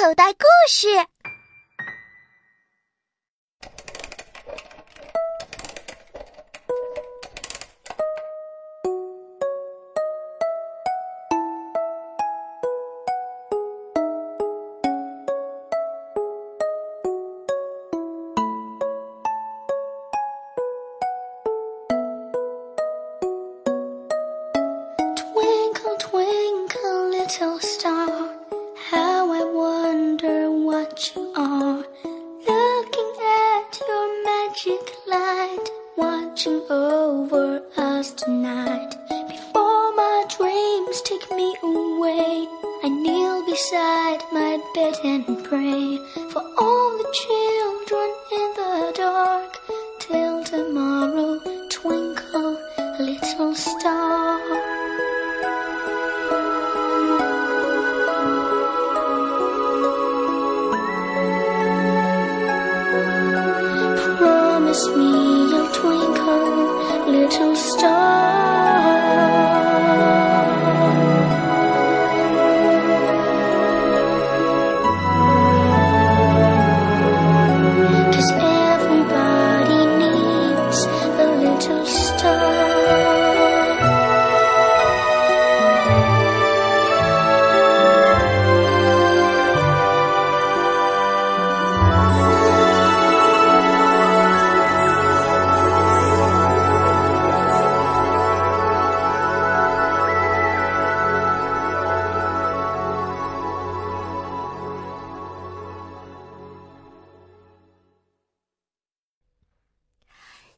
口袋故事。Magic light, watching over us tonight. Before my dreams take me away, I kneel beside my bed and pray for all the children Me you'll twinkle, little everybody needs a little star.